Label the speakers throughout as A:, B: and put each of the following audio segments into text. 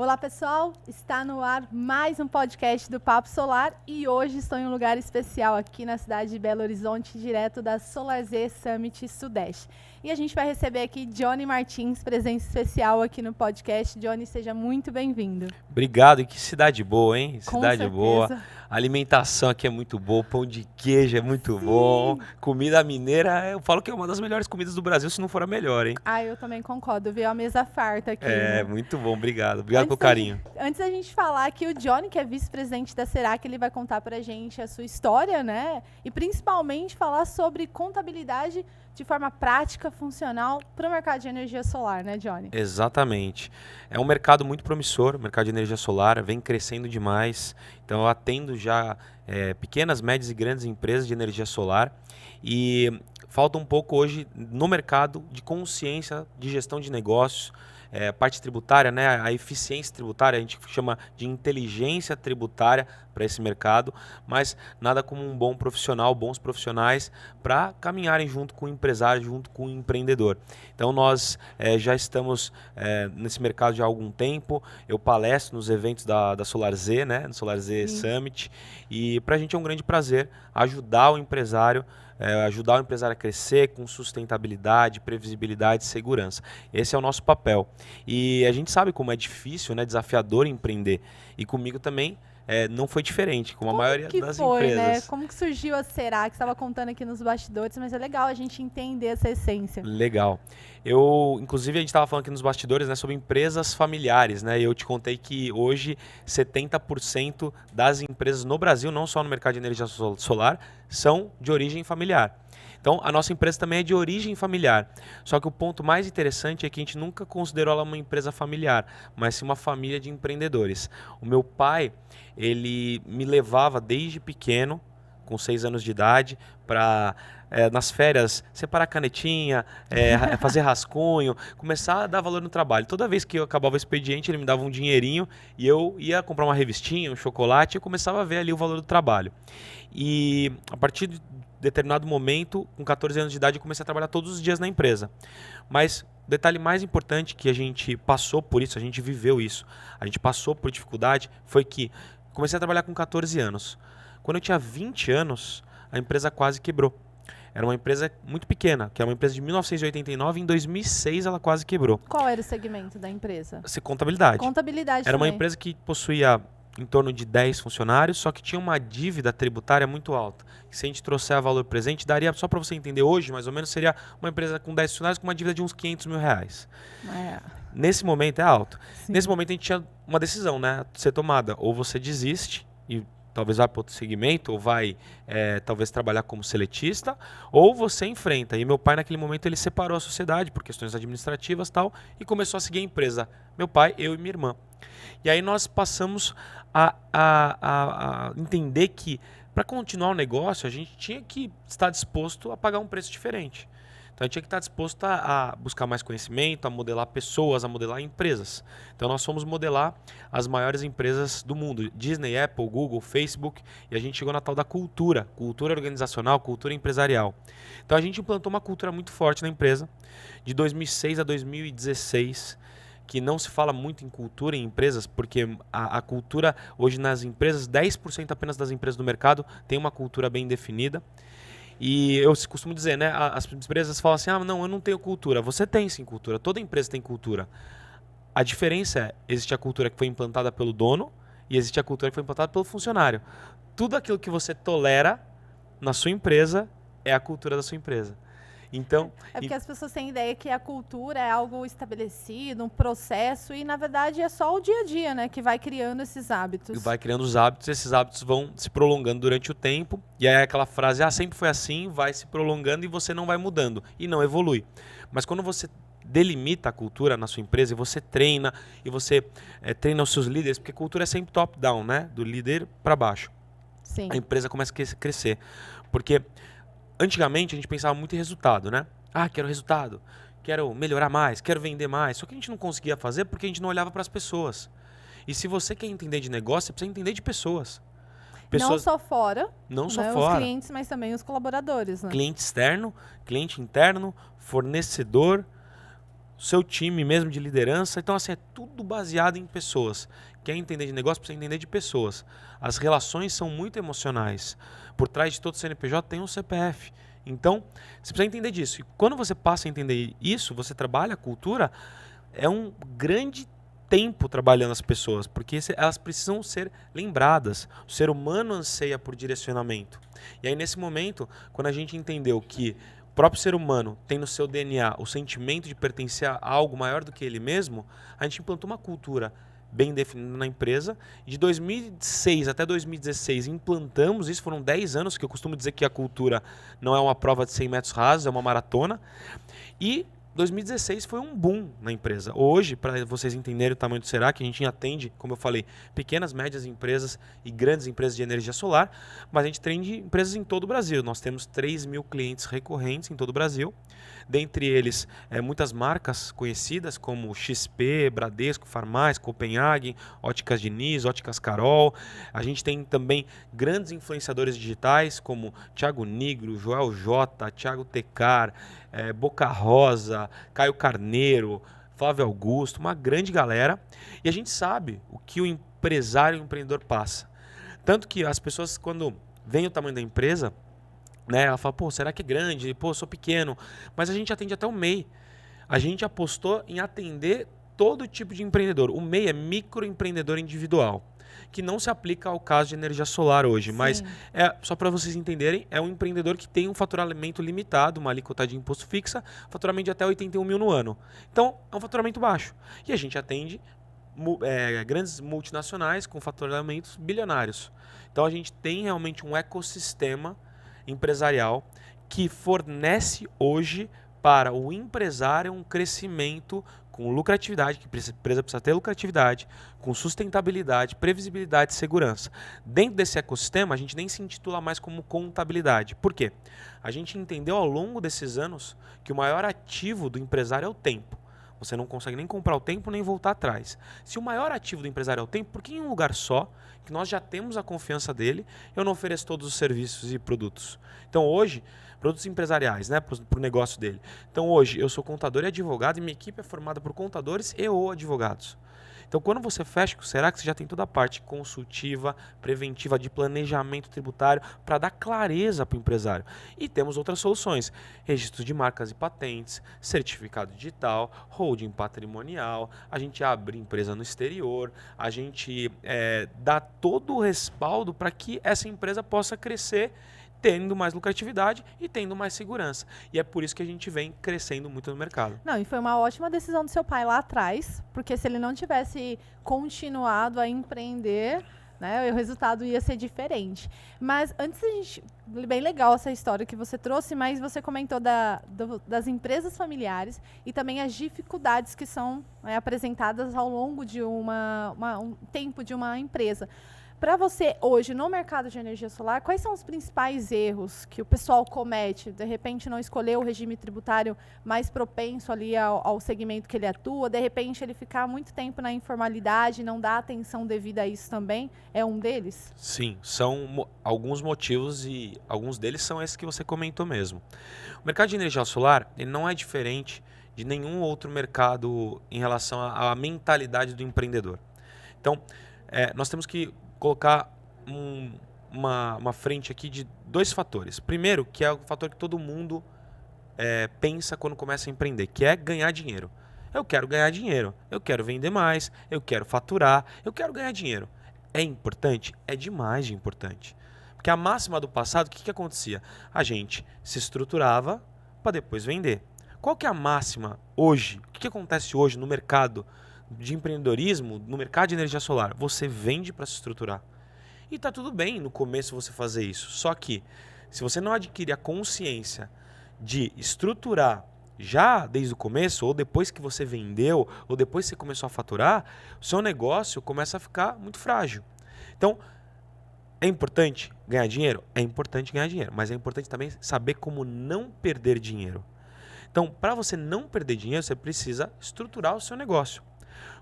A: Olá pessoal, está no ar mais um podcast do Papo Solar e hoje estou em um lugar especial aqui na cidade de Belo Horizonte, direto da Solar Z Summit Sudeste. E a gente vai receber aqui Johnny Martins, presença especial aqui no podcast. Johnny, seja muito bem-vindo.
B: Obrigado, e que cidade boa, hein? Cidade boa. A alimentação aqui é muito boa, pão de queijo é muito
A: Sim.
B: bom. Comida mineira, eu falo que é uma das melhores comidas do Brasil, se não for a melhor, hein?
A: Ah, eu também concordo, veio a mesa farta aqui.
B: É,
A: né?
B: muito bom, obrigado. Obrigado
A: Antes
B: pelo carinho.
A: Antes da gente falar que o Johnny, que é vice-presidente da Serac, ele vai contar pra gente a sua história, né? E principalmente falar sobre contabilidade de forma prática, funcional para o mercado de energia solar, né, Johnny?
B: Exatamente. É um mercado muito promissor, o mercado de energia solar, vem crescendo demais. Então eu atendo já é, pequenas, médias e grandes empresas de energia solar. E falta um pouco hoje no mercado de consciência de gestão de negócios, é, parte tributária, né, a eficiência tributária, a gente chama de inteligência tributária para esse mercado, mas nada como um bom profissional, bons profissionais para caminharem junto com o empresário, junto com o empreendedor. Então nós eh, já estamos eh, nesse mercado já há algum tempo. Eu palestro nos eventos da, da Solar Z, né, no Solar Z
A: Sim.
B: Summit, e para a gente é um grande prazer ajudar o empresário eh, ajudar o empresário a crescer com sustentabilidade, previsibilidade e segurança. Esse é o nosso papel. E a gente sabe como é difícil, né, desafiador empreender. E comigo também eh, não foi diferente, como a maioria
A: que
B: das
A: foi, né?
B: empresas.
A: Como que surgiu a Serac? Você estava contando aqui nos bastidores, mas é legal a gente entender essa essência.
B: Legal. Eu, inclusive, a gente estava falando aqui nos bastidores, né, sobre empresas familiares, né? E eu te contei que hoje 70% das empresas no Brasil, não só no mercado de energia sol- solar, são de origem familiar. Então, a nossa empresa também é de origem familiar. Só que o ponto mais interessante é que a gente nunca considerou ela uma empresa familiar, mas sim uma família de empreendedores. O meu pai, ele me levava desde pequeno, com seis anos de idade, para nas férias separar canetinha, eh, ra- fazer rascunho, começar a dar valor no trabalho. Toda vez que eu acabava o expediente, ele me dava um dinheirinho e eu ia comprar uma revistinha, um chocolate, e eu começava a ver ali o valor do trabalho. E a partir de determinado momento, com 14 anos de idade, eu comecei a trabalhar todos os dias na empresa. Mas o detalhe mais importante que a gente passou por isso, a gente viveu isso, a gente passou por dificuldade, foi que comecei a trabalhar com 14 anos. Quando eu tinha 20 anos, a empresa quase quebrou. Era uma empresa muito pequena, que é uma empresa de 1989, em 2006 ela quase quebrou.
A: Qual era o segmento da empresa?
B: Se contabilidade.
A: Contabilidade
B: Era uma
A: também.
B: empresa que possuía em torno de 10 funcionários, só que tinha uma dívida tributária muito alta. Se a gente trouxer a valor presente, daria, só para você entender hoje, mais ou menos, seria uma empresa com 10 funcionários com uma dívida de uns 500 mil reais.
A: É,
B: Nesse momento é alto.
A: sim.
B: Nesse momento a gente tinha uma decisão, né? a Ser tomada. Ou você desiste e talvez vá para outro segmento, ou vai eh, talvez trabalhar como seletista, ou você enfrenta. E meu pai naquele momento ele separou a sociedade por questões administrativas tal e começou a seguir a empresa. Meu pai, eu e minha irmã. E aí nós passamos a, a, a, a entender que para continuar o negócio a gente tinha que estar disposto a pagar um preço diferente. Então a gente tinha que estar disposto a, a buscar mais conhecimento, a modelar pessoas, a modelar empresas. Então nós fomos modelar as maiores empresas do mundo: Disney, Apple, Google, Facebook, e a gente chegou na tal da cultura, cultura organizacional, cultura empresarial. Então a gente implantou uma cultura muito forte na empresa, de 2006 a 2016 que não se fala muito em cultura em empresas, porque a, a cultura hoje nas empresas, 10% apenas das empresas do mercado tem uma cultura bem definida. E eu costumo dizer, né? As empresas falam assim: ah, não, eu não tenho cultura. Você tem sim cultura, toda empresa tem cultura. A diferença é: existe a cultura que foi implantada pelo dono e existe a cultura que foi implantada pelo funcionário. Tudo aquilo que você tolera na sua empresa é a cultura da sua empresa. Então,
A: É porque as pessoas têm ideia que a cultura é algo estabelecido, um processo, e na verdade é só o dia a dia, né, que vai criando esses hábitos.
B: vai criando os hábitos, esses hábitos vão se prolongando durante o tempo. E aí é aquela frase, ah, sempre foi assim, vai se prolongando e você não vai mudando e não evolui. Mas quando você delimita a cultura na sua empresa e você treina e você eh, treina os seus líderes, porque cultura é sempre top-down, né? Do líder para baixo.
A: Sim.
B: A empresa começa a cres- crescer. Porque antigamente a gente pensava muito em resultado, né? Ah, quero resultado, quero melhorar mais, quero vender mais. Só que a gente não conseguia fazer porque a gente não olhava para as pessoas. E se você quer entender de negócio, você precisa entender de pessoas.
A: Não
B: Pessoas
A: só fora,
B: não só
A: né, os
B: fora.
A: clientes, mas também os colaboradores, né?
B: Cliente externo, cliente interno, fornecedor, seu time mesmo de liderança. Então, assim, é tudo baseado em pessoas. Quer entender de negócio, precisa entender de pessoas. As relações são muito emocionais. Por trás de todo CNPJ tem um CPF. Então, você precisa entender disso. E quando você passa a entender isso, você trabalha a cultura, é um grande tempo trabalhando as pessoas, porque elas precisam ser lembradas. O ser humano anseia por direcionamento. E aí, nesse momento, quando a gente entendeu que o próprio ser humano tem no seu DNA o sentimento de pertencer a algo maior do que ele mesmo, a gente implantou uma cultura bem definida na empresa. De 2006 até 2016 implantamos isso, foram 10 anos, que eu costumo dizer que a cultura não é uma prova de 100 metros rasos, é uma maratona. E 2016 foi um boom na empresa. Hoje, para vocês entenderem o tamanho do Será, que a gente atende, como eu falei, pequenas, médias empresas e grandes empresas de energia solar, mas a gente atende empresas em todo o Brasil. Nós temos 3 mil clientes recorrentes em todo o Brasil. Dentre eles, é, muitas marcas conhecidas como XP, Bradesco, Farmais, Copenhagen, Óticas Diniz, Óticas Carol. A gente tem também grandes influenciadores digitais como Thiago Nigro, Joel J, Thiago Tecar, é, Boca Rosa, Caio Carneiro, Flávio Augusto, uma grande galera. E a gente sabe o que o empresário e o empreendedor passa. Tanto que as pessoas, quando veem o tamanho da empresa, né? Ela fala, pô, será que é grande? Pô, sou pequeno. Mas a gente atende até o MEI. A gente apostou em atender todo tipo de empreendedor. O MEI é microempreendedor individual, que não se aplica ao caso de energia solar hoje, Sim. mas é só para vocês entenderem, é um empreendedor que tem um faturamento limitado, uma alíquota de imposto fixa, faturamento de até 81 mil no ano. Então, é um faturamento baixo. E a gente atende é, grandes multinacionais com faturamentos bilionários. Então, a gente tem realmente um ecossistema empresarial que fornece hoje para o empresário um crescimento com lucratividade, que a empresa precisa ter lucratividade, com sustentabilidade, previsibilidade e segurança. Dentro desse ecossistema, a gente nem se intitula mais como contabilidade. Por quê? A gente entendeu ao longo desses anos que o maior ativo do empresário é o tempo. Você não consegue nem comprar o tempo nem voltar atrás. Se o maior ativo do empresário é o tempo, por que em um lugar só, que nós já temos a confiança dele, eu não ofereço todos os serviços e produtos? Então hoje, produtos empresariais, né, para o negócio dele. Então hoje eu sou contador e advogado e minha equipe é formada por contadores e ou advogados. Então, quando você fecha Será que você já tem toda a parte consultiva, preventiva, de planejamento tributário para dar clareza para o empresário. E temos outras soluções: registro de marcas e patentes, certificado digital, holding patrimonial, a gente abre empresa no exterior, a gente é, dá todo o respaldo para que essa empresa possa crescer tendo mais lucratividade e tendo mais segurança. E é por isso que a gente vem crescendo muito no mercado.
A: Não, e foi uma ótima decisão do seu pai lá atrás, porque se ele não tivesse continuado a empreender, né, o resultado ia ser diferente. Mas antes a gente, bem legal essa história que você trouxe, mas você comentou da, do, das empresas familiares e também as dificuldades que são né, apresentadas ao longo de uma, uma, um tempo de uma empresa. Para você, hoje, no mercado de energia solar, quais são os principais erros que o pessoal comete? De repente, não escolher o regime tributário mais propenso ali ao, ao segmento que ele atua, de repente, ele ficar muito tempo na informalidade, não dar atenção devida a isso também, é um deles?
B: Sim, são mo alguns motivos e alguns deles são esses que você comentou mesmo. O mercado de energia solar ele não é diferente de nenhum outro mercado em relação à, mentalidade do empreendedor. Então, é, nós temos que colocar um, uma, uma frente aqui de dois fatores. Primeiro, que é o fator que todo mundo é, pensa quando começa a empreender, que é ganhar dinheiro. Eu quero ganhar dinheiro, eu quero vender mais, eu quero faturar, eu quero ganhar dinheiro. É importante? É demais de importante. Porque a máxima do passado, o que, que acontecia? A gente se estruturava para depois vender. Qual que é a máxima hoje? O que, que acontece hoje no mercado de empreendedorismo no mercado de energia solar. Você vende para se estruturar. E tá tudo bem no começo você fazer isso. Só que se você não adquirir a consciência de estruturar já desde o começo, ou depois que você vendeu, ou depois que você começou a faturar, o seu negócio começa a ficar muito frágil. Então, é importante ganhar dinheiro? É importante ganhar dinheiro, mas é importante também saber como não perder dinheiro. Então, para você não perder dinheiro, você precisa estruturar o seu negócio.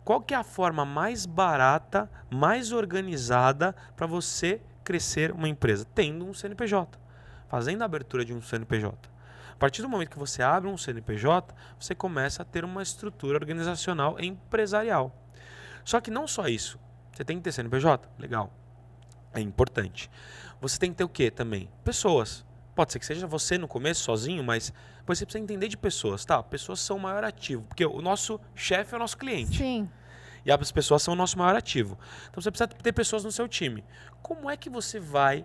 B: Qual que é a forma mais barata, mais organizada para você crescer uma empresa? Tendo um CNPJ, fazendo a abertura de um CNPJ. partir do momento que você abre um CNPJ, você começa a ter uma estrutura organizacional empresarial. Só que não só isso. Você tem que ter CNPJ? Legal. É importante. Você tem que ter o quê também? Pessoas. Pode ser que seja você no começo, sozinho, mas você precisa entender de pessoas, tá? Pessoas são o maior ativo, porque o nosso chefe é o nosso cliente.
A: Sim.
B: E as pessoas são o nosso maior ativo. Então você precisa ter pessoas no seu time. Como é que você vai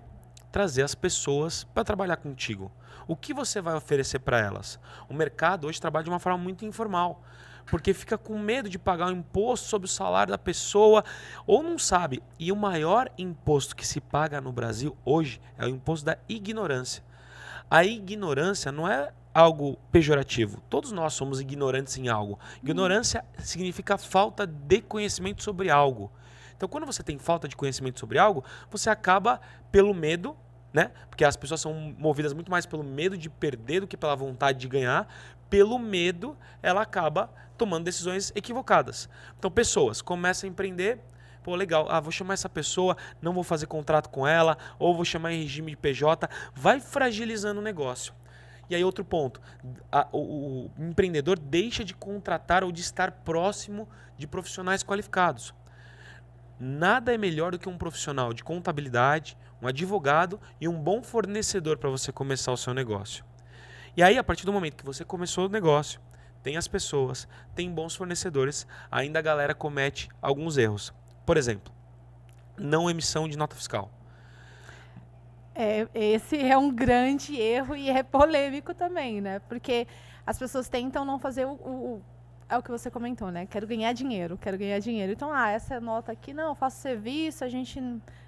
B: trazer as pessoas para trabalhar contigo? O que você vai oferecer para elas? O mercado hoje trabalha de uma forma muito informal porque fica com medo de pagar um imposto sobre o salário da pessoa ou não sabe. E o maior imposto que se paga no Brasil hoje é o imposto da ignorância. A ignorância não é algo pejorativo. Todos nós somos ignorantes em algo. Ignorância significa falta de conhecimento sobre algo. Então, quando você tem falta de conhecimento sobre algo, você acaba pelo medo, né? Porque as pessoas são movidas muito mais pelo medo de perder do que pela vontade de ganhar. Pelo medo, ela acaba tomando decisões equivocadas. Então, pessoas começam a empreender, pô, legal, ah, vou chamar essa pessoa, não vou fazer contrato com ela, ou vou chamar em regime de PJ, vai fragilizando o negócio. E aí, outro ponto: a, o, o, empreendedor deixa de contratar ou de estar próximo de profissionais qualificados. Nada é melhor do que um profissional de contabilidade, um advogado e um bom fornecedor para você começar o seu negócio. E aí, a partir do momento que você começou o negócio, tem as pessoas, tem bons fornecedores, ainda a galera comete alguns erros. Por exemplo, não emissão de nota fiscal.
A: É, esse é um grande erro e é polêmico também, né? Porque as pessoas tentam não fazer o, o, é o que você comentou, né? Quero ganhar dinheiro, quero ganhar dinheiro. Então, ah, essa nota aqui, não, faço serviço, a gente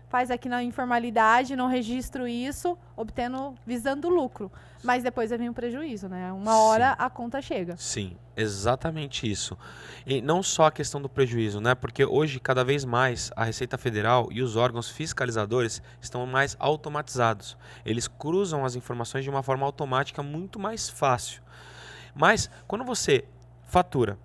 A: faz aqui na informalidade, não registro isso, obtendo, visando lucro. Mas depois vem um prejuízo, né? Uma hora Sim. a conta chega.
B: Sim, exatamente isso. E não só a questão do prejuízo, né? Porque hoje, cada vez mais, a Receita Federal e os órgãos fiscalizadores estão mais automatizados. Eles cruzam as informações de uma forma automática muito mais fácil. Mas, quando você fatura,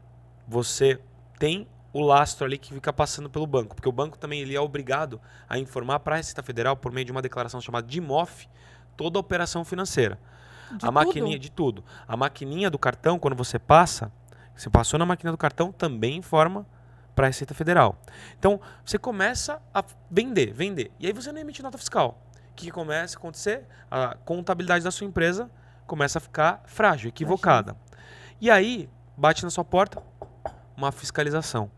B: você tem o lastro ali que fica passando pelo banco, porque o banco também ele é obrigado a informar para a Receita Federal por meio de uma declaração chamada de MOF toda a operação financeira. De a maquininha de tudo. A maquininha do cartão quando você passa, você passou na máquina do cartão também informa para a Receita Federal. Então, você começa a vender, vender. E aí você não emite nota fiscal. O que começa a acontecer? A contabilidade da sua empresa começa a ficar frágil, equivocada. E aí, bate na sua porta uma fiscalização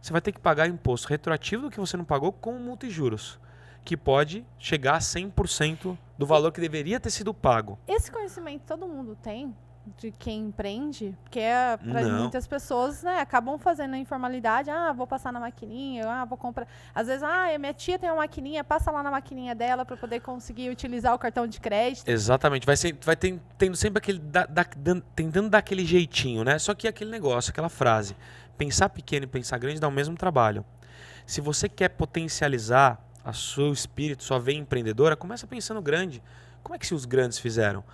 B: você vai ter que pagar imposto retroativo do que você não pagou com multa e juros, que pode chegar a 100% do valor que deveria ter sido pago.
A: Esse conhecimento todo mundo tem? de quem empreende, porque é para muitas pessoas, né, acabam fazendo a informalidade, ah, vou passar na maquininha, ah, vou comprar. Às vezes, ah, minha tia tem uma maquininha, passa lá na maquininha dela para poder conseguir utilizar o cartão de crédito.
B: Exatamente, vai ser, vai tendo sempre aquele da, da, tentando dar aquele jeitinho, né? Só que aquele negócio, aquela frase, pensar pequeno e pensar grande dá o mesmo trabalho. Se você quer potencializar a seu espírito, sua veia empreendedora, começa pensando grande. Como é que se os grandes fizeram?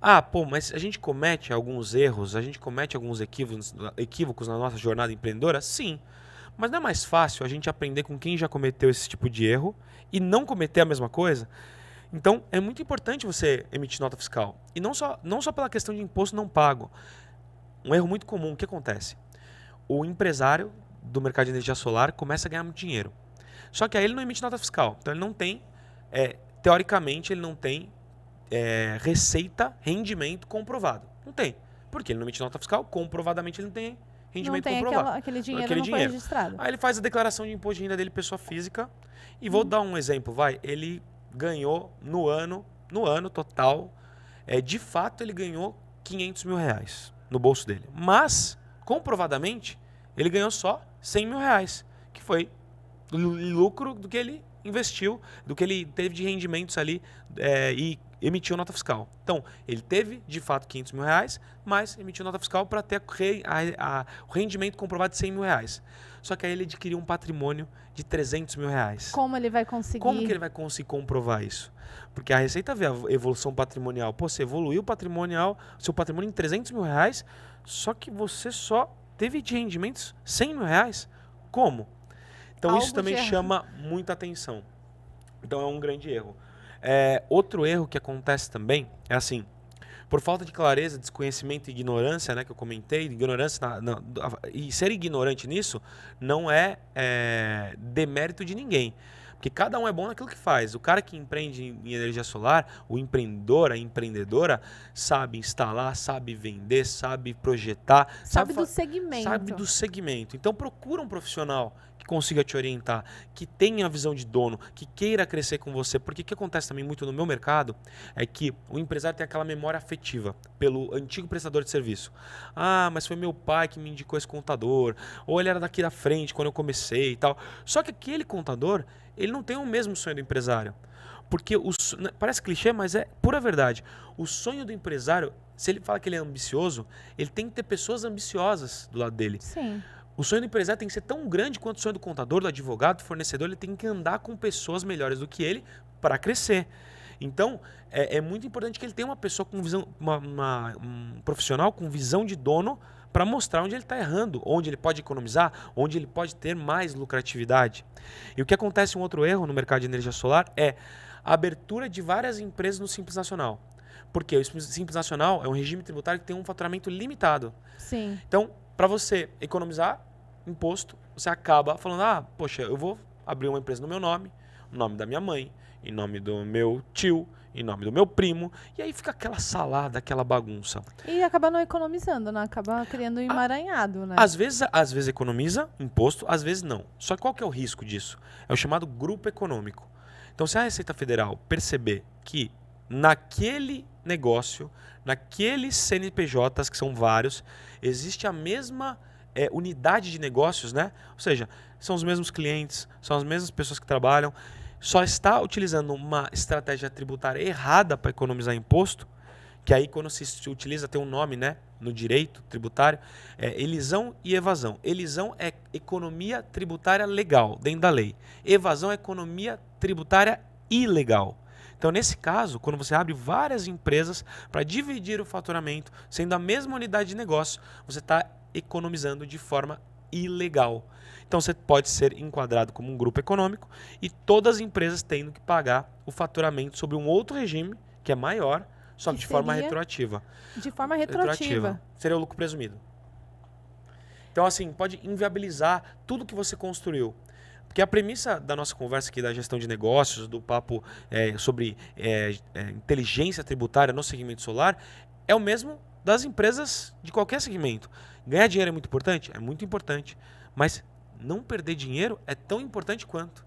B: Ah, pô, mas a gente comete alguns erros, a gente comete alguns equívocos, equívocos na nossa jornada empreendedora? Sim. Mas não é mais fácil a gente aprender com quem já cometeu esse tipo de erro e não cometer a mesma coisa? Então, é muito importante você emitir nota fiscal. E não só, não só pela questão de imposto não pago. Um erro muito comum, o que acontece? O empresário do mercado de energia solar começa a ganhar muito dinheiro. Só que aí ele não emite nota fiscal. Então ele não tem, é, teoricamente, ele não tem é, receita, rendimento comprovado. Não tem. Porque ele não emite nota fiscal, comprovadamente ele não tem rendimento não tem comprovado.
A: Aquela, aquele dinheiro aquele não dinheiro. foi registrado.
B: Aí ele faz a declaração de imposto de renda dele, pessoa física. E vou hum. dar um exemplo, vai. Ele ganhou no ano, no ano total, é, de fato ele ganhou 500 mil reais no bolso dele. Mas, comprovadamente, ele ganhou só 100 mil reais, que foi lucro do que ele investiu, do que ele teve de rendimentos ali é, e emitiu nota fiscal. Então, ele teve de fato 500 mil reais, mas emitiu nota fiscal para ter a, a, o rendimento comprovado de 100 mil reais. Só que aí ele adquiriu um patrimônio de 300 mil reais.
A: Como ele vai conseguir?
B: Como que ele vai conseguir comprovar isso? Porque a Receita vê a evolução patrimonial. Pô, você evoluiu o patrimonial, seu patrimônio em 300 mil reais, só que você só teve de rendimentos 100 mil reais. Como? Então Algo isso também chama muita atenção. Então é um grande erro. É, outro erro que acontece também é assim: por falta de clareza, desconhecimento e ignorância, né, que eu comentei, ignorância na, na, e ser ignorante nisso não é, é demérito de ninguém. Porque cada um é bom naquilo que faz. O cara que empreende em energia solar, o empreendedor, a empreendedora, sabe instalar, sabe vender, sabe projetar.
A: Sabe, sabe do segmento.
B: Sabe do segmento. Então procura um profissional consiga te orientar, que tenha a visão de dono, que queira crescer com você. Porque o que acontece também muito no meu mercado é que o empresário tem aquela memória afetiva pelo antigo prestador de serviço. Ah, mas foi meu pai que me indicou esse contador. Ou ele era daqui da frente quando eu comecei e tal. Só que aquele contador ele não tem o mesmo sonho do empresário. Porque o, né, parece clichê, mas é pura verdade. O sonho do empresário, se ele fala que ele é ambicioso, ele tem que ter pessoas ambiciosas do lado dele.
A: Sim.
B: O sonho do empresário tem que ser tão grande quanto o sonho do contador, do advogado, do fornecedor. Ele tem que andar com pessoas melhores do que ele para crescer. Então, é, é, muito importante que ele tenha uma pessoa com visão, uma, uma, um profissional com visão de dono para mostrar onde ele está errando, onde ele pode economizar, onde ele pode ter mais lucratividade. E o que acontece um outro erro no mercado de energia solar é a abertura de várias empresas no Simples Nacional. Porque o Simples Nacional é um regime tributário que tem um faturamento limitado.
A: Sim.
B: Então, para você economizar imposto, você acaba falando: ah, poxa, eu vou abrir uma empresa no meu nome, no nome da minha mãe, em nome do meu tio, em nome do meu primo, e aí fica aquela salada, aquela bagunça.
A: E acaba não economizando, né? Acaba criando um emaranhado, né?
B: Às vezes, às vezes economiza imposto, às vezes não. Só que qual que é o risco disso? É o chamado grupo econômico. Então, se a Receita Federal perceber que naquele negócio, naqueles CNPJs, que são vários, existe a mesma é, unidade de negócios, né? Ou seja, são os mesmos clientes, são as mesmas pessoas que trabalham, só está utilizando uma estratégia tributária errada para economizar imposto, que aí quando se utiliza tem um nome, né, no direito tributário, é elisão e evasão. Elisão é economia tributária legal, dentro da lei. Evasão é economia tributária ilegal. Então, nesse caso, quando você abre várias empresas para dividir o faturamento, sendo a mesma unidade de negócio, você está economizando de forma ilegal. Então você pode ser enquadrado como um grupo econômico e todas as empresas tendo que pagar o faturamento sobre um outro regime que é maior, só que, que de forma retroativa.
A: De forma retroativa. retroativa.
B: Seria o lucro presumido. Então, assim, pode inviabilizar tudo que você construiu. Porque a premissa da nossa conversa aqui da gestão de negócios, do papo é, sobre é, é, inteligência tributária no segmento solar, é o mesmo das empresas de qualquer segmento. Ganhar dinheiro é muito importante? É muito importante. Mas não perder dinheiro é tão importante quanto.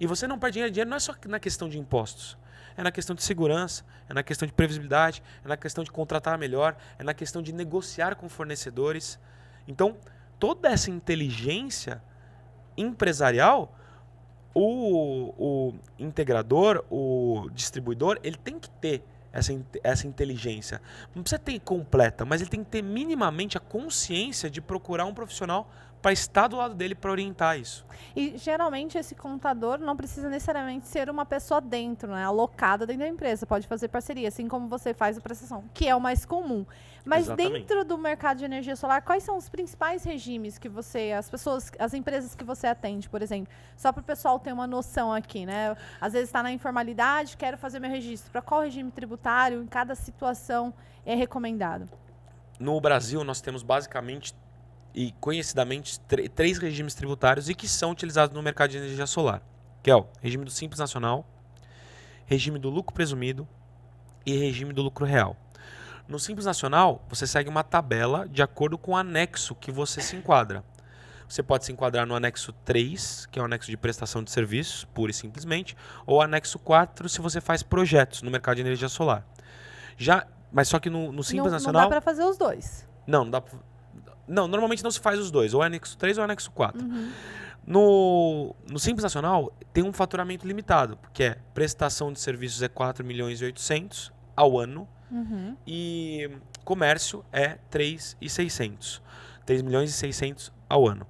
B: E você não perde dinheiro, dinheiro não é só na questão de impostos. É na questão de segurança, é na questão de previsibilidade, é na questão de contratar melhor, é na questão de negociar com fornecedores. Então, toda essa inteligência empresarial, o, o integrador, o distribuidor, ele tem que ter essa, essa inteligência. Não precisa ter completa, mas ele tem que ter minimamente a consciência de procurar um profissional para estar do lado dele para orientar isso.
A: E geralmente esse contador não precisa necessariamente ser uma pessoa dentro, né, alocada dentro da empresa, pode fazer parceria, assim como você faz a prestação, que é o mais comum. Mas Exatamente. dentro do mercado de energia solar, quais são os principais regimes que você, as pessoas, as empresas que você atende, por exemplo? Só para o pessoal ter uma noção aqui, né? Às vezes está na informalidade, quero fazer meu registro. Para qual regime tributário, em cada situação, é recomendado?
B: No Brasil, nós temos basicamente e conhecidamente três regimes tributários e que são utilizados no mercado de energia solar, que é o regime do Simples Nacional, regime do lucro presumido e regime do lucro real. No Simples Nacional, você segue uma tabela de acordo com o anexo que você se enquadra. Você pode se enquadrar no anexo 3, que é o anexo de prestação de serviços, pura e simplesmente, ou anexo 4 se você faz projetos no mercado de energia solar. Já, mas só que no, no Simples
A: não,
B: Nacional.
A: Não dá para fazer os dois.
B: Não, não dá pra, não, normalmente não se faz os dois, ou anexo 3 ou anexo 4. Uhum. No, no Simples Nacional tem um faturamento limitado, que é prestação de serviços é 4 milhões e 800 ao ano uhum. e comércio é 3 e 600. 3 milhões e 600 ao ano.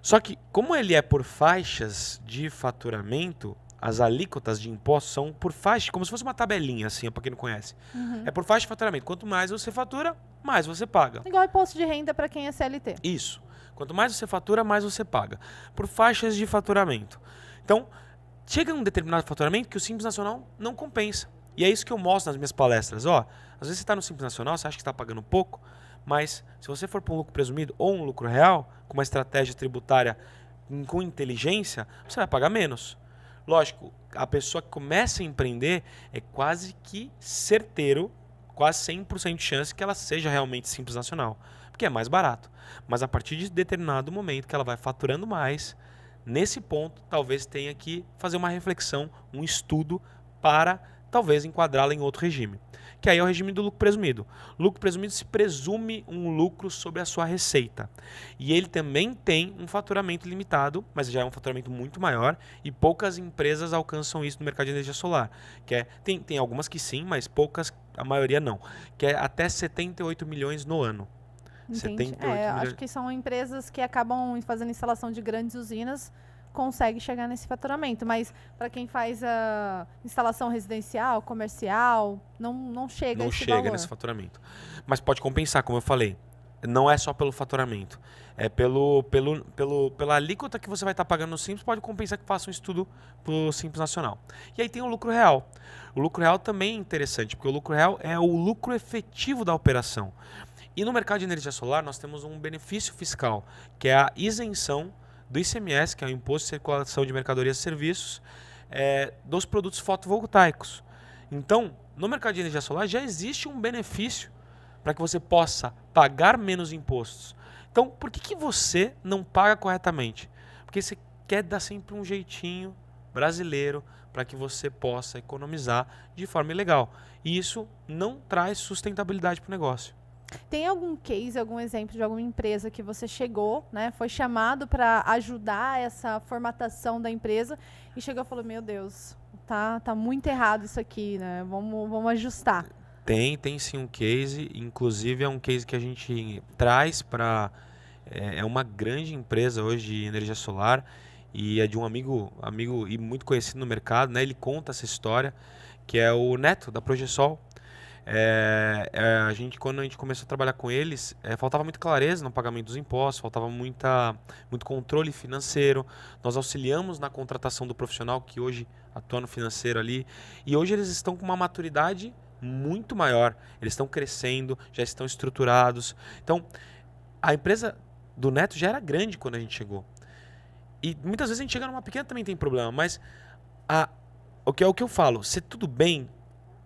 B: Só que como ele é por faixas de faturamento, as alíquotas de impostos são por faixa, como se fosse uma tabelinha, assim, para quem não conhece. Uhum. É por faixa de faturamento. Quanto mais você fatura, mais você paga.
A: Igual imposto de renda para quem é CLT.
B: Isso. Quanto mais você fatura, mais você paga. Por faixas de faturamento. Então, chega um determinado faturamento que o Simples Nacional não compensa. E é isso que eu mostro nas minhas palestras. Ó, às vezes você está no Simples Nacional, você acha que está pagando pouco, mas se você for para um lucro presumido ou um lucro real, com uma estratégia tributária com inteligência, você vai pagar menos. Lógico, a pessoa que começa a empreender é quase que certeiro, quase 100% de chance que ela seja realmente Simples Nacional, porque é mais barato. Mas a partir de determinado momento que ela vai faturando mais, nesse ponto talvez tenha que fazer uma reflexão, um estudo para talvez enquadrá-la em outro regime que aí é o regime do lucro presumido. Lucro presumido se presume um lucro sobre a sua receita. E ele também tem um faturamento limitado, mas já é um faturamento muito maior, e poucas empresas alcançam isso no mercado de energia solar. Que é, tem, tem algumas que sim, mas poucas, a maioria não. Que é até 78 milhões no ano.
A: Entendi. É, acho que são empresas que acabam fazendo instalação de grandes usinas consegue chegar nesse faturamento. Mas para quem faz a instalação residencial, comercial, não, não chega
B: Não chega
A: valor.
B: nesse faturamento. Mas pode compensar, como eu falei. Não é só pelo faturamento. É pelo, pelo, pelo, pela alíquota que você vai estar tá pagando no Simples, pode compensar que faça um estudo para o Simples Nacional. E aí tem o lucro real. O lucro real também é interessante, porque o lucro real é o lucro efetivo da operação. E no mercado de energia solar, nós temos um benefício fiscal, que é a isenção do ICMS, que é o Imposto de Circulação de Mercadorias e Serviços, é, dos produtos fotovoltaicos. Então, no mercado de energia solar já existe um benefício para que você possa pagar menos impostos. Então, por que, que você não paga corretamente? Porque você quer dar sempre um jeitinho brasileiro para que você possa economizar de forma ilegal. E isso não traz sustentabilidade para o negócio.
A: Tem algum case, algum exemplo de alguma empresa que você chegou, né, foi chamado para ajudar essa formatação da empresa e chegou e falou: Meu Deus, tá, tá muito errado isso aqui, né? Vamos, vamos ajustar.
B: Tem, tem sim um case. Inclusive é um case que a gente traz para. É, é uma grande empresa hoje de energia solar e é de um amigo, amigo e muito conhecido no mercado, né? Ele conta essa história, que é o Neto da Progesol. É, é, a gente, quando a gente começou a trabalhar com eles, é, faltava muita clareza no pagamento dos impostos, faltava muita, muito controle financeiro. Nós auxiliamos na contratação do profissional que hoje atua no financeiro ali. E hoje eles estão com uma maturidade muito maior. Eles estão crescendo, já estão estruturados. Então, a empresa do Neto já era grande quando a gente chegou. E muitas vezes a gente chega numa pequena também tem problema, mas a, o que é o que eu falo, se tudo bem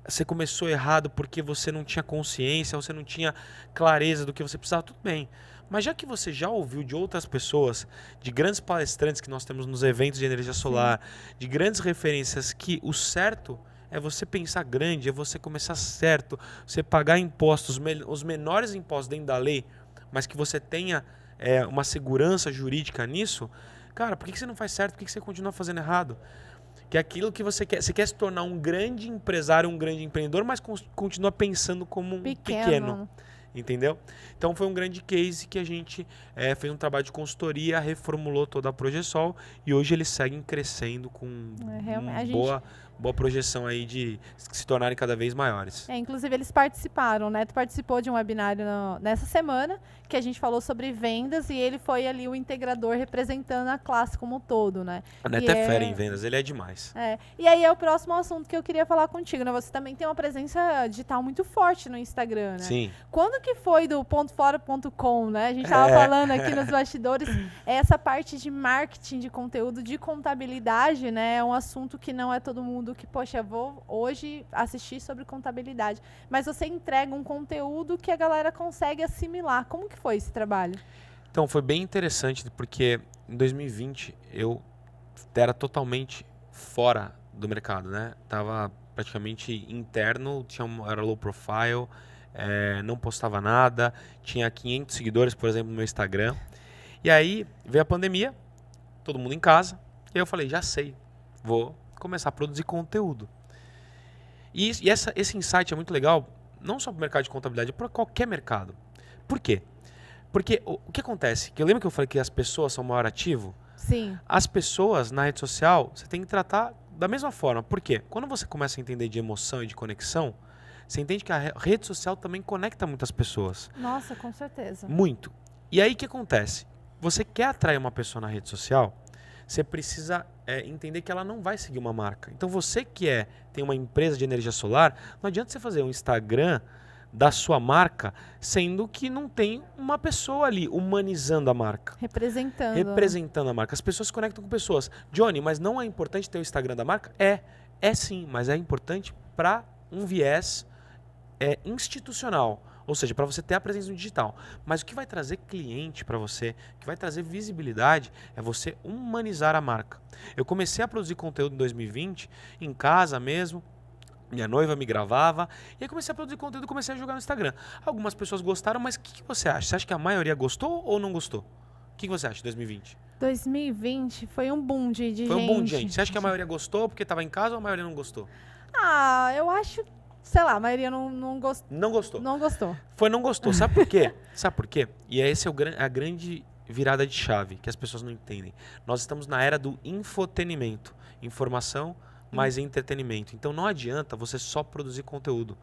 B: você começou errado porque você não tinha consciência, você não tinha clareza do que você precisava, tudo bem. Mas já que você já ouviu de outras pessoas, de grandes palestrantes que nós temos nos eventos de energia solar, Sim. de grandes referências, que o certo é você pensar grande, é você começar certo, você pagar impostos, os menores impostos dentro da lei, mas que você tenha é, uma segurança jurídica nisso, cara, por que você não faz certo? Por que você continua fazendo errado? Que é aquilo que você quer. Você quer se tornar um grande empresário, um grande empreendedor, mas continua pensando como um pequeno. pequeno entendeu? Então foi um grande case que a gente é, fez um trabalho de consultoria, reformulou toda a Progesol e hoje eles seguem crescendo com é, uma boa, boa projeção aí de se tornarem cada vez maiores.
A: É, inclusive eles participaram, o Neto participou de um webinário no, nessa semana que a gente falou sobre vendas e ele foi ali o integrador representando a classe como um todo, né?
B: A Neto é, é fera em vendas, ele é demais.
A: É. E aí é o próximo assunto que eu queria falar contigo, né? Você também tem uma presença digital muito forte no Instagram, né?
B: Sim.
A: Quando que foi do ponto fora.com, né? A gente tava é. falando aqui nos bastidores, essa parte de marketing de conteúdo, de contabilidade, né? É um assunto que não é todo mundo que, poxa, vou hoje assistir sobre contabilidade. Mas você entrega um conteúdo que a galera consegue assimilar. Como que foi esse trabalho?
B: Então, foi bem interessante, porque em 2020 eu era totalmente fora do mercado, né? Tava praticamente interno, tinha era low profile, é, não postava nada, tinha 500 seguidores, por exemplo, no meu Instagram. E aí veio a pandemia, todo mundo em casa, e eu falei, já sei, vou começar a produzir conteúdo. E, e essa, esse insight é muito legal, não só para o mercado de contabilidade, para qualquer mercado. Por quê? Porque o, o que acontece? Que eu lembro que eu falei que as pessoas são o maior ativo?
A: Sim.
B: As pessoas na rede social, você tem que tratar da mesma forma. Por quê? Quando você começa a entender de emoção e de conexão, você entende que a rede social também conecta muitas pessoas.
A: Nossa, com certeza.
B: Muito. E aí o que acontece? Você quer atrair uma pessoa na rede social, você precisa é, entender que ela não vai seguir uma marca. Então você que é tem uma empresa de energia solar, não adianta você fazer um Instagram da sua marca, sendo que não tem uma pessoa ali humanizando a marca.
A: Representando.
B: Representando a marca. As pessoas se conectam com pessoas. Johnny, mas não é importante ter o Instagram da marca? É. É sim, mas é importante para um viés é, institucional. Ou seja, para você ter a presença no digital. Mas o que vai trazer cliente para você, o que vai trazer visibilidade, é você humanizar a marca. Eu comecei a produzir conteúdo em 2020, em casa mesmo, minha noiva me gravava. E aí comecei a produzir conteúdo e comecei a jogar no Instagram. Algumas pessoas gostaram, mas o que, que, você acha? Você acha que a maioria gostou ou não gostou? O que, que você acha de 2020?
A: 2020 foi um boom de, de
B: foi
A: gente.
B: Foi um boom de gente. Você acha que a maioria gostou porque estava em casa ou a maioria não gostou?
A: Ah, eu acho sei lá, a maioria não, não gostou.
B: Não gostou.
A: Não gostou.
B: Foi não gostou. Sabe por quê? Sabe por quê? E essa é o, a grande virada de chave que as pessoas não entendem. Nós estamos na era do infotenimento. Informação, mais entretenimento. Então não adianta você só produzir conteúdo.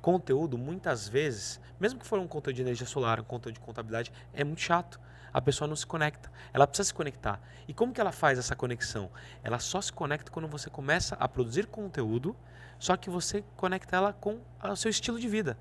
B: Conteúdo, muitas vezes, mesmo que for um conteúdo de energia solar, um conteúdo de contabilidade, é muito chato. A pessoa não se conecta. Ela precisa se conectar. E como que ela faz essa conexão? Ela só se conecta quando você começa a produzir conteúdo, só que você conecta ela com o seu estilo de vida,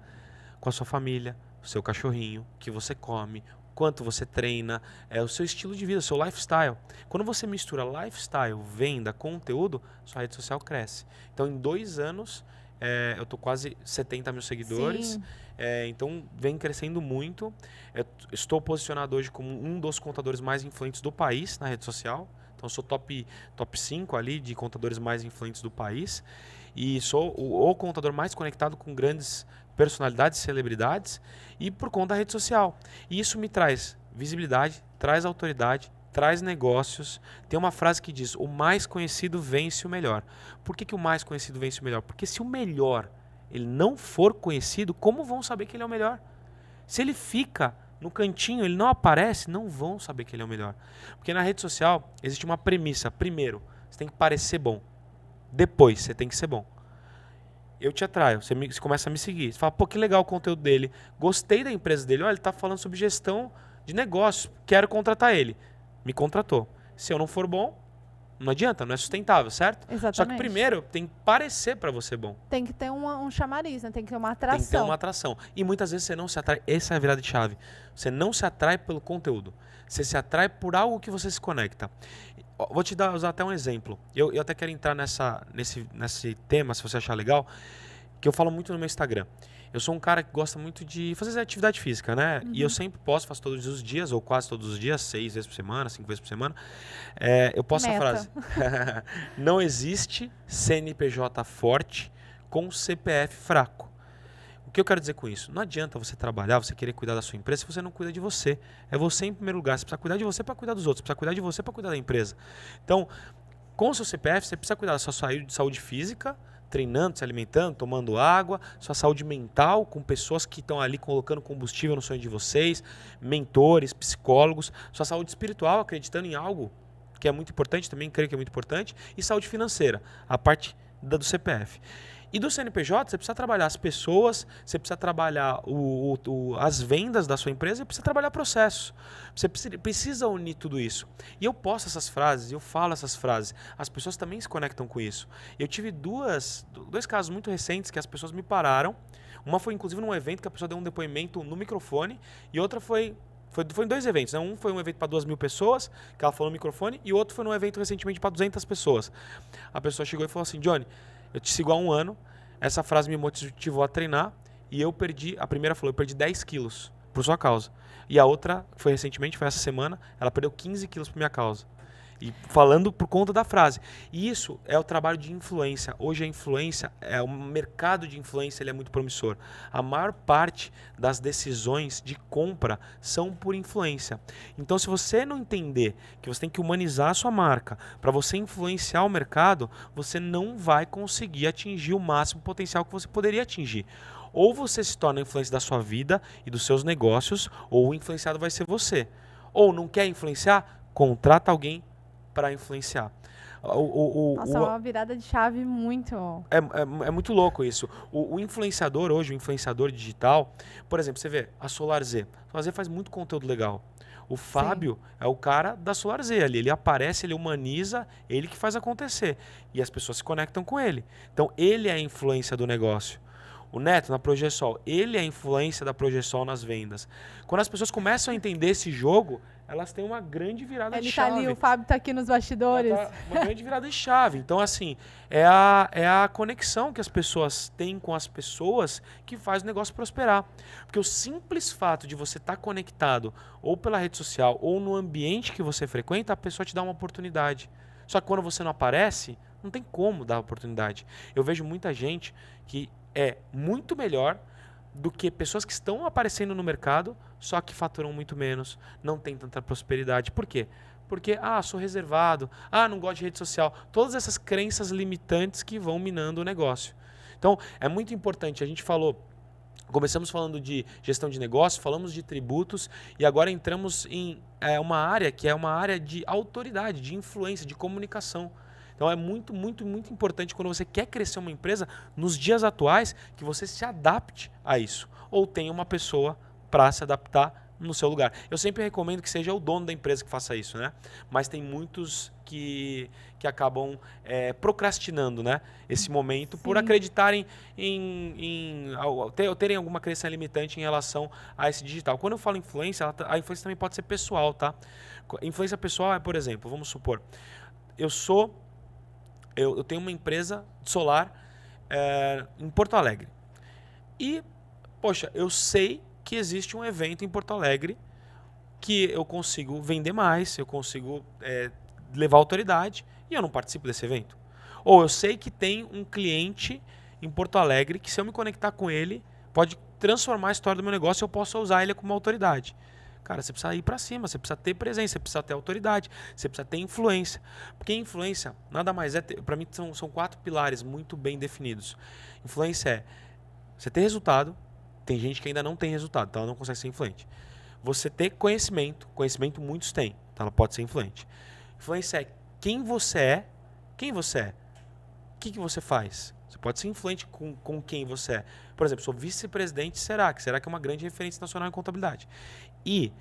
B: com a sua família, o seu cachorrinho, o que você come, quanto você treina, é o seu estilo de vida, o seu lifestyle. Quando você mistura lifestyle, venda, conteúdo, sua rede social cresce. Então, em dois anos, é, eu tô quase 70 mil seguidores. É, então, vem crescendo muito. Eu estou posicionado hoje como um dos contadores mais influentes do país na rede social. Então, sou top, top 5 ali de contadores mais influentes do país. E sou o, o contador mais conectado com grandes personalidades, celebridades e por conta da rede social. E isso me traz visibilidade, traz autoridade, traz negócios. Tem uma frase que diz: o mais conhecido vence o melhor. Por que, que o mais conhecido vence o melhor? Porque se o melhor ele não for conhecido, como vão saber que ele é o melhor? Se ele fica no cantinho, ele não aparece, não vão saber que ele é o melhor. Porque na rede social existe uma premissa. Primeiro, você tem que parecer bom. Depois, você tem que ser bom eu te atraio. Você, me, você, começa a me seguir. Você fala, pô, que legal o conteúdo dele. Gostei da empresa dele. Olha, ele está falando sobre gestão de negócios. Quero contratar ele. Me contratou. Se eu não for bom, não adianta, não é sustentável, certo?
A: Exatamente.
B: Só que primeiro tem que parecer para você bom.
A: Tem que ter uma, um chamariz, né? Tem que ter uma atração.
B: Tem que ter uma atração. E muitas vezes você não se atrai. Essa é a virada de chave. Você não se atrai pelo conteúdo. Você se atrai por algo que você se conecta. Vou te dar, usar até um exemplo. Eu, eu até quero entrar nessa, nesse, nesse tema, se você achar legal, que eu falo muito no meu Instagram. Eu sou um cara que gosta muito de fazer atividade física, né? Uhum. E eu uhum. sempre posto, faço todos os dias, ou quase todos os dias, seis vezes por semana, cinco vezes por semana. É, eu posto Meta. a frase: Não existe CNPJ forte com CPF fraco. O que eu quero dizer com isso? Não adianta você trabalhar, você querer cuidar da sua empresa se você não cuida de você. É você em primeiro lugar. Você precisa cuidar de você para cuidar dos outros. Você precisa cuidar de você para cuidar da empresa. Então, com o seu CPF, você precisa cuidar da sua saúde física, treinando, se alimentando, tomando água, sua saúde mental, com pessoas que estão ali colocando combustível no sonho de vocês, mentores, psicólogos, sua saúde espiritual, acreditando em algo que é muito importante, também creio que é muito importante, e saúde financeira, a parte da, do CPF. E do CNPJ, você precisa trabalhar as pessoas, você precisa trabalhar o, o, as vendas da sua empresa e precisa trabalhar processos. Você precisa unir tudo isso. E eu posto essas frases, eu falo essas frases. As pessoas também se conectam com isso. Eu tive duas, dois casos muito recentes que as pessoas me pararam. Uma foi, inclusive, num evento que a pessoa deu um depoimento no microfone e outra foi foi, foi em dois eventos. Né? Um foi um evento para duas mil pessoas, que ela falou no microfone, e outro foi num evento recentemente para 200 pessoas. A pessoa chegou e falou assim: Johnny, eu te sigo há um ano. Essa frase me motivou a treinar. E eu perdi, a primeira falou, eu perdi 10 quilos por sua causa. E a outra, foi recentemente, foi essa semana, ela perdeu 15 quilos por minha causa. E falando por conta da frase. Isso é o trabalho de influência. Hoje a influência, é o mercado de influência ele é muito promissor. A maior parte das decisões de compra são por influência. Então, se você não entender que você tem que humanizar a sua marca para você influenciar o mercado, você não vai conseguir atingir o máximo potencial que você poderia atingir. Ou você se torna influência da sua vida e dos seus negócios, ou o influenciado vai ser você. Ou não quer influenciar? Contrata alguém para influenciar.
A: O, o, o, Nossa, é uma virada de chave muito.
B: É, é, é muito louco isso. O, o, influenciador hoje, o influenciador digital, por exemplo, você vê a Solar Z. A Solar Z faz muito conteúdo legal. O Fábio Sim. é o cara da Solar Z ali. Ele aparece, ele humaniza, ele que faz acontecer. E as pessoas se conectam com ele. Então, ele é a influência do negócio. O Neto, na Progesol, ele é a influência da Progesol nas vendas. Quando as pessoas começam a entender esse jogo, elas têm uma grande virada
A: ele
B: de chave. Ele
A: tá ali, o Fábio tá aqui nos bastidores.
B: Tá uma grande virada de chave. Então, assim, é a, é a conexão que as pessoas têm com as pessoas que faz o negócio prosperar. Porque o simples fato de você estar tá conectado, ou pela rede social, ou no ambiente que você frequenta, a pessoa te dá uma oportunidade. Só que quando você não aparece, não tem como dar oportunidade. Eu vejo muita gente que é muito melhor do que pessoas que estão aparecendo no mercado, só que faturam muito menos, não tem tanta prosperidade. Por quê? Porque, ah, sou reservado, ah, não gosto de rede social. Todas essas crenças limitantes que vão minando o negócio. Então, é muito importante. A gente falou, começamos falando de gestão de negócio, falamos de tributos e agora entramos em é, uma área que é uma área de autoridade, de influência, de comunicação. Então é muito, muito, muito importante quando você quer crescer uma empresa nos dias atuais que você se adapte a isso. Ou tenha uma pessoa para se adaptar no seu lugar. Eu sempre recomendo que seja o dono da empresa que faça isso, né? Mas tem muitos que, que acabam é, procrastinando, né? Esse momento Sim. por acreditarem em, em, em terem alguma crença limitante em relação a esse digital. Quando eu falo influência, a influência também pode ser pessoal, tá? Influência pessoal é, por exemplo, vamos supor, eu sou eu, eu tenho uma empresa solar é, em Porto Alegre. E, poxa, eu sei que existe um evento em Porto Alegre que eu consigo vender mais, eu consigo é, levar autoridade e eu não participo desse evento. Ou eu sei que tem um cliente em Porto Alegre que se eu me conectar com ele, pode transformar a história do meu negócio e eu posso usar ele como autoridade. Cara, você precisa ir para cima, você precisa ter presença, você precisa ter autoridade, você precisa ter influência. Porque influência nada mais é, para mim são, são quatro pilares muito bem definidos. Influência é você ter resultado, tem gente que ainda não tem resultado, então ela não consegue ser influente. Você ter conhecimento, conhecimento muitos têm, então ela pode ser influente. Influência é quem você é, quem você é, o que, que você faz. Você pode ser influente com, com quem você é. Por exemplo, sou vice-presidente Será que Será que é uma grande referência nacional em contabilidade. E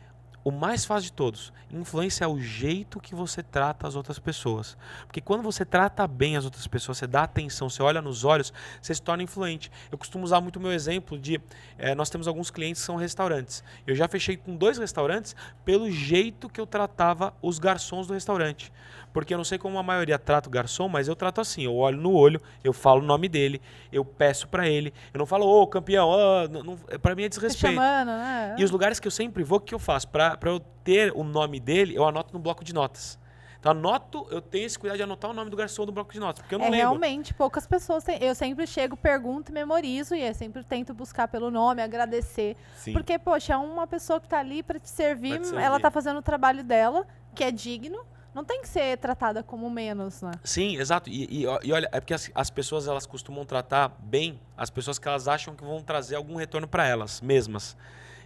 B: o mais fácil de todos, influência é o jeito que você trata as outras pessoas. Porque quando você trata bem as outras pessoas, você dá atenção, você olha nos olhos, você se torna influente. Eu costumo usar muito o meu exemplo de é, nós temos alguns clientes que são restaurantes. Eu já fechei com dois restaurantes pelo jeito que eu tratava os garçons do restaurante. Porque eu não sei como a maioria trata o garçom, mas eu trato assim. Eu olho no olho, eu falo o nome dele, eu peço para ele. Eu não falo, ô campeão, oh, não, não, para mim é desrespeito.
A: Chamando, né?
B: E os lugares que eu sempre vou, o que eu faço? Para eu ter o nome dele, eu anoto no bloco de notas. Então anoto, eu tenho esse cuidado de anotar o nome do garçom do bloco de notas, porque eu não
A: é,
B: lembro.
A: Realmente, poucas pessoas têm. Eu sempre chego, pergunto memorizo, e eu sempre tento buscar pelo nome, agradecer. Sim. Porque, poxa, é uma pessoa que está ali para te servir, te servir, ela está fazendo o trabalho dela, que é digno, não tem que ser tratada como menos, né?
B: Sim, exato. E, e, e olha, é porque as, as, pessoas elas costumam tratar bem as pessoas que elas acham que vão trazer algum retorno para elas mesmas.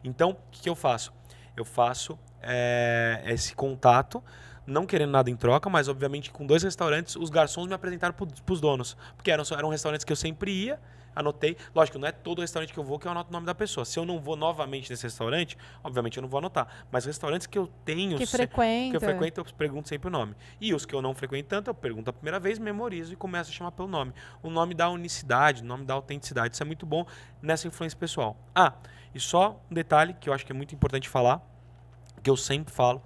B: Então, o que, que, eu faço? Eu faço é, esse contato, não querendo nada em troca, mas obviamente com dois restaurantes, os garçons me apresentaram para os donos, porque eram, eram restaurantes que eu sempre ia anotei. Lógico, não é todo restaurante que eu vou que eu anoto o nome da pessoa. Se eu não vou novamente nesse restaurante, obviamente eu não vou anotar. Mas restaurantes que eu tenho,
A: que, frequenta.
B: que eu frequento, eu pergunto sempre o nome. E os que eu não frequento tanto, eu pergunto a primeira vez, memorizo e começo a chamar pelo nome. O nome dá unicidade, o nome dá autenticidade. Isso é muito bom nessa influência pessoal. Ah, e só um detalhe que eu acho que é muito importante falar, que eu sempre falo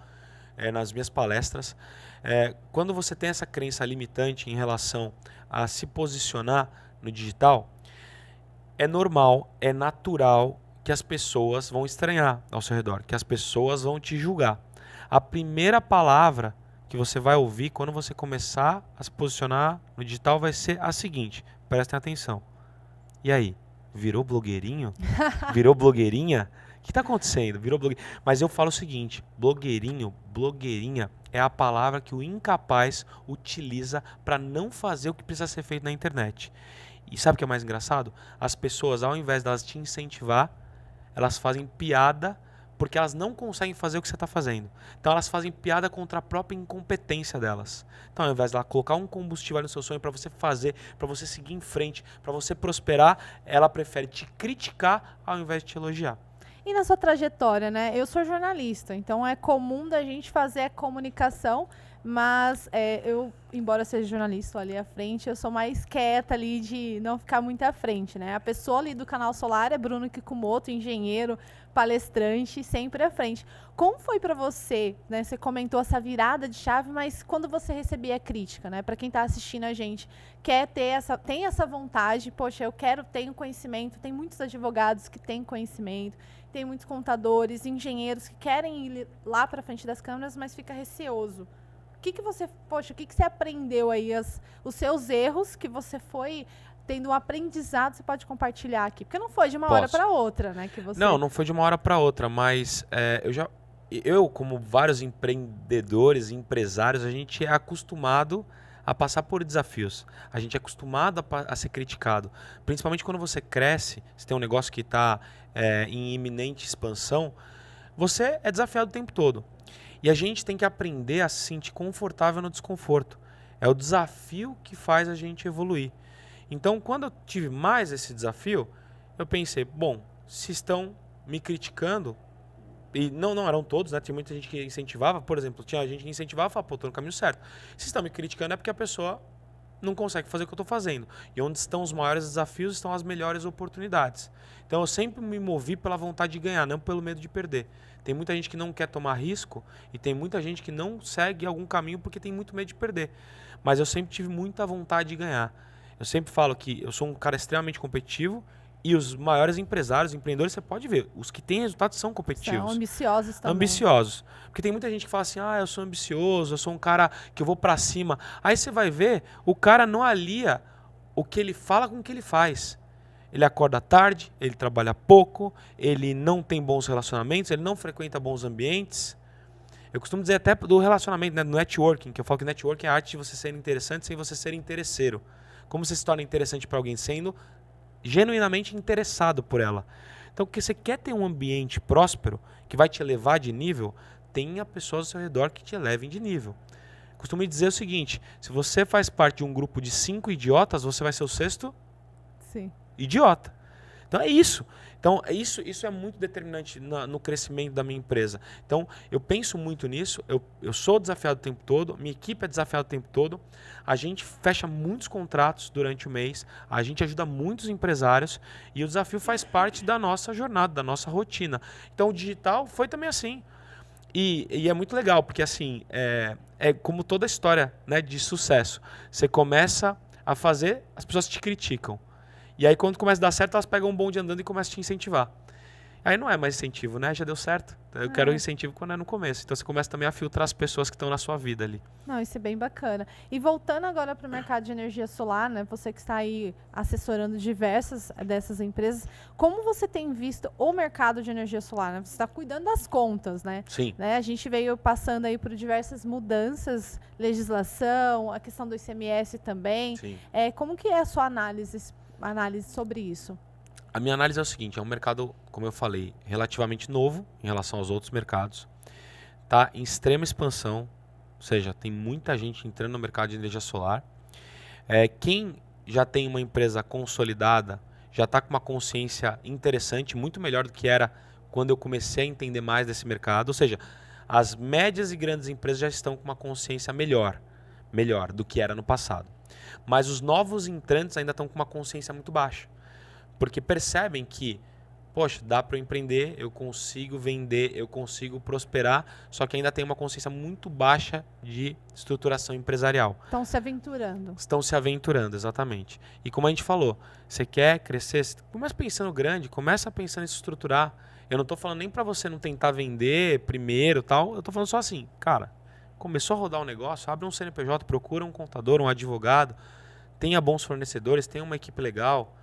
B: é, nas minhas palestras. É, quando você tem essa crença limitante em relação a se posicionar no digital, é normal, é natural que as pessoas vão estranhar ao seu redor, que as pessoas vão te julgar. A primeira palavra que você vai ouvir quando você começar a se posicionar no digital vai ser a seguinte: prestem atenção. E aí? Virou blogueirinho? Virou blogueirinha? O que está acontecendo? Virou blogueirinho. Mas eu falo o seguinte: blogueirinho, blogueirinha é a palavra que o incapaz utiliza para não fazer o que precisa ser feito na internet. E sabe o que é mais engraçado? As pessoas, ao invés delas te incentivar, elas fazem piada porque elas não conseguem fazer o que você está fazendo. Então elas fazem piada contra a própria incompetência delas. Então ao invés de ela colocar um combustível no seu sonho para você fazer, para você seguir em frente, para você prosperar, ela prefere te criticar ao invés de te elogiar.
A: E na sua trajetória, né? Eu sou jornalista, então é comum da gente fazer a comunicação, mas é, eu, embora seja jornalista ali à frente, eu sou mais quieta ali de não ficar muito à frente, né? A pessoa ali do canal Solar é Bruno Kikumoto, engenheiro, palestrante, sempre à frente. Como foi para você, né? Você comentou essa virada de chave, mas quando você recebia a crítica, né? Para quem está assistindo a gente, quer ter essa, tem essa vontade, poxa, eu quero, tenho conhecimento, tem muitos advogados que têm conhecimento, tem muitos contadores, engenheiros que querem ir lá para frente das câmeras, mas fica receoso. O que, que você, poxa, o que, que você aprendeu aí, as, os seus erros que você foi tendo um aprendizado, você pode compartilhar aqui? Porque não foi de uma
B: Posso.
A: hora para outra, né? Que você...
B: Não, não foi de uma hora para outra, mas é, eu já. Eu, como vários empreendedores e empresários, a gente é acostumado a passar por desafios. A gente é acostumado a, a ser criticado. Principalmente quando você cresce, você tem um negócio que está em iminente expansão, você é desafiado o tempo todo. E a gente tem que aprender a se sentir confortável no desconforto. É o desafio que faz a gente evoluir. Então, quando eu tive mais esse desafio, eu pensei, bom, se estão me criticando, e não, não eram todos, né? Tinha muita gente que incentivava, por exemplo, tinha gente que incentivava e falava, pô, tô no caminho certo. Se estão me criticando é porque a pessoa não consegue fazer o que eu estou fazendo. E onde estão os maiores desafios estão as melhores oportunidades. Então eu sempre me movi pela vontade de ganhar, não pelo medo de perder. Tem muita gente que não quer tomar risco e tem muita gente que não segue algum caminho porque tem muito medo de perder. Mas eu sempre tive muita vontade de ganhar. Eu sempre falo que eu sou um cara extremamente competitivo e os maiores empresários, empreendedores, você pode ver, os que têm resultados são competitivos
A: São ambiciosos também.
B: ambiciosos. Porque tem muita gente que fala assim: "Ah, eu sou ambicioso, eu sou um cara que eu vou pra cima". Aí você vai ver, o cara não alia o que ele fala com o que ele faz. Ele acorda tarde, ele trabalha pouco, ele não tem bons relacionamentos, ele não frequenta bons ambientes. Eu costumo dizer até do relacionamento, né, do networking, que eu falo que networking é a arte de você ser interessante sem você ser interesseiro. Como você se torna interessante para alguém sendo genuinamente interessado por ela. Então, porque você quer ter um ambiente próspero que vai te elevar de nível, tenha pessoas ao seu redor que te elevem de nível. Costumo dizer o seguinte: se você faz parte de um grupo de cinco idiotas, você vai ser o sexto
A: Sim.
B: Idiota. Então é isso. Então é isso, isso é muito determinante na- no crescimento da minha empresa. Então eu penso muito nisso. Eu, eu sou desafiado o tempo todo. Minha equipe é desafiada o tempo todo. A gente fecha muitos contratos durante o mês. A gente ajuda muitos empresários e o desafio faz parte da nossa jornada, da nossa rotina. Então o digital foi também assim. E, e é muito legal, porque assim, é, é como toda história né, de sucesso. Você começa a fazer, as pessoas te criticam. E aí, quando começa a dar certo, elas pegam um bonde andando e começam a te incentivar. Aí não é mais incentivo, né? Já deu certo. Eu quero
A: É.
B: incentivo quando é no começo. Então você começa também a filtrar as pessoas que estão na sua vida ali.
A: Não, isso é bem bacana. E voltando agora para o mercado de energia solar, né? Você que está aí assessorando diversas dessas empresas, como você tem visto o mercado de energia solar? Né? Você está cuidando das contas, né?
B: Sim.
A: né? A gente veio passando aí por diversas mudanças, legislação, a questão do ICMS também.
B: Sim.
A: É, como que é a sua análise, análise sobre isso?
B: A minha análise é o seguinte: é um mercado, como eu falei, relativamente novo em relação aos outros mercados. Está em extrema expansão, ou seja, tem muita gente entrando no mercado de energia solar. É, quem já tem uma empresa consolidada já está com uma consciência interessante, muito melhor do que era quando eu comecei a entender mais desse mercado. Ou seja, as médias e grandes empresas já estão com uma consciência melhor, melhor do que era no passado. Mas os novos entrantes ainda estão com uma consciência muito baixa porque percebem que, poxa, dá para eu empreender, eu consigo vender, eu consigo prosperar, só que ainda tem uma consciência muito baixa de estruturação empresarial.
A: Estão se aventurando.
B: Estão se aventurando, exatamente. E como a gente falou, você quer crescer, começa pensando grande, começa pensando em se estruturar. Eu não estou falando nem para você não tentar vender primeiro, tal. Eu estou falando só assim, cara, começou a rodar um negócio, abre um CNPJ, procura um contador, um advogado, tenha bons fornecedores, tenha uma equipe legal,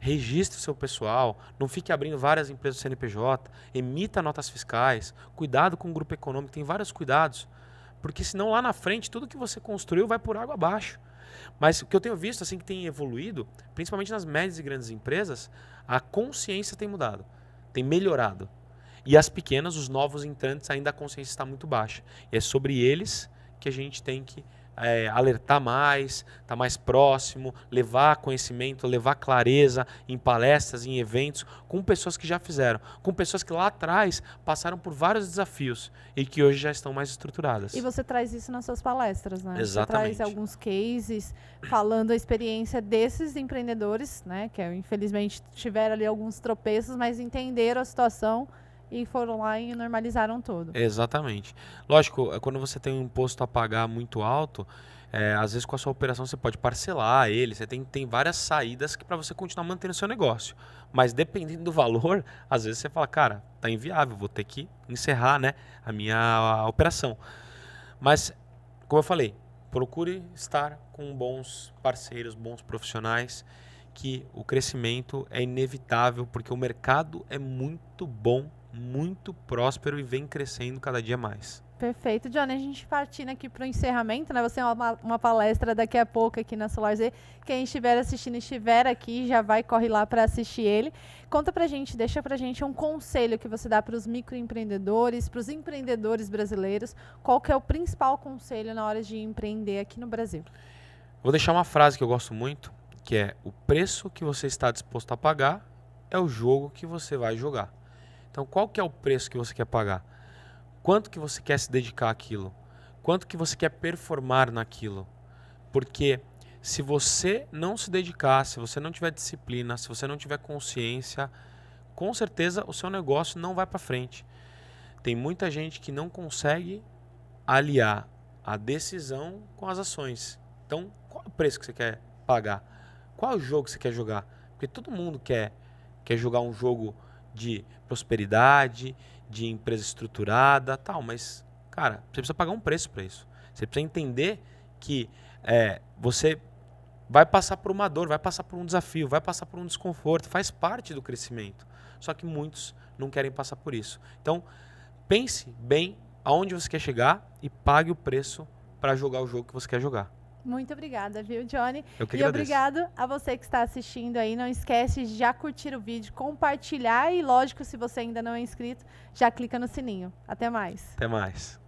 B: registre o seu pessoal, não fique abrindo várias empresas do CNPJ, emita notas fiscais, cuidado com o grupo econômico, tem vários cuidados, porque senão lá na frente tudo que você construiu vai por água abaixo. Mas o que eu tenho visto assim que tem evoluído, principalmente nas médias e grandes empresas, a consciência tem mudado, tem melhorado. E as pequenas, os novos entrantes, ainda a consciência está muito baixa. E é sobre eles que a gente tem que é, alertar mais, estar tá mais próximo, levar conhecimento, levar clareza em palestras, em eventos, com pessoas que já fizeram, com pessoas que lá atrás passaram por vários desafios e que hoje já estão mais estruturadas.
A: E você traz isso nas suas palestras, né?
B: Exatamente.
A: Você traz alguns cases falando a experiência desses empreendedores, né? Que infelizmente tiveram ali alguns tropeços, mas entenderam a situação e foram lá e normalizaram tudo.
B: Exatamente. Lógico, é, quando você tem um imposto a pagar muito alto, é, às vezes com a sua operação você pode parcelar ele, você tem, tem várias saídas para você continuar mantendo o seu negócio. Mas dependendo do valor, às vezes você fala, cara, tá inviável, vou ter que encerrar né, a minha a operação. Mas, como eu falei, procure estar com bons parceiros, bons profissionais, que o crescimento é inevitável, porque o mercado é muito bom muito próspero e vem crescendo cada dia mais.
A: Perfeito, Johnny. A gente partindo aqui para o encerramento, né? Você tem uma, uma palestra daqui a pouco aqui na Solar Z. Quem estiver assistindo, estiver aqui, já vai, corre lá para assistir ele. Conta para gente, deixa para gente um conselho que você dá para os microempreendedores, para os empreendedores brasileiros. Qual que é o principal conselho na hora de empreender aqui no Brasil?
B: Vou deixar uma frase que eu gosto muito, que é o preço que você está disposto a pagar é o jogo que você vai jogar. Então, qual que é o preço que você quer pagar? Quanto que você quer se dedicar àquilo? Quanto que você quer performar naquilo? Porque se você não se dedicar, se você não tiver disciplina, se você não tiver consciência, com certeza o seu negócio não vai para frente. Tem muita gente que não consegue aliar a decisão com as ações. Então, qual é o preço que você quer pagar? Qual é o jogo que você quer jogar? Porque todo mundo quer quer jogar um jogo de prosperidade, de empresa estruturada, tal, mas, cara, você precisa pagar um preço para isso. Você precisa entender que é, você vai passar por uma dor, vai passar por um desafio, vai passar por um desconforto, faz parte do crescimento. Só que muitos não querem passar por isso. Então, pense bem aonde você quer chegar e pague o preço para jogar o jogo que você quer jogar.
A: Muito obrigada, viu, Johnny?
B: Eu que
A: e obrigado a você que está assistindo aí. Não esquece de já curtir o vídeo, compartilhar e, lógico, se você ainda não é inscrito, já clica no sininho. Até mais.
B: Até mais.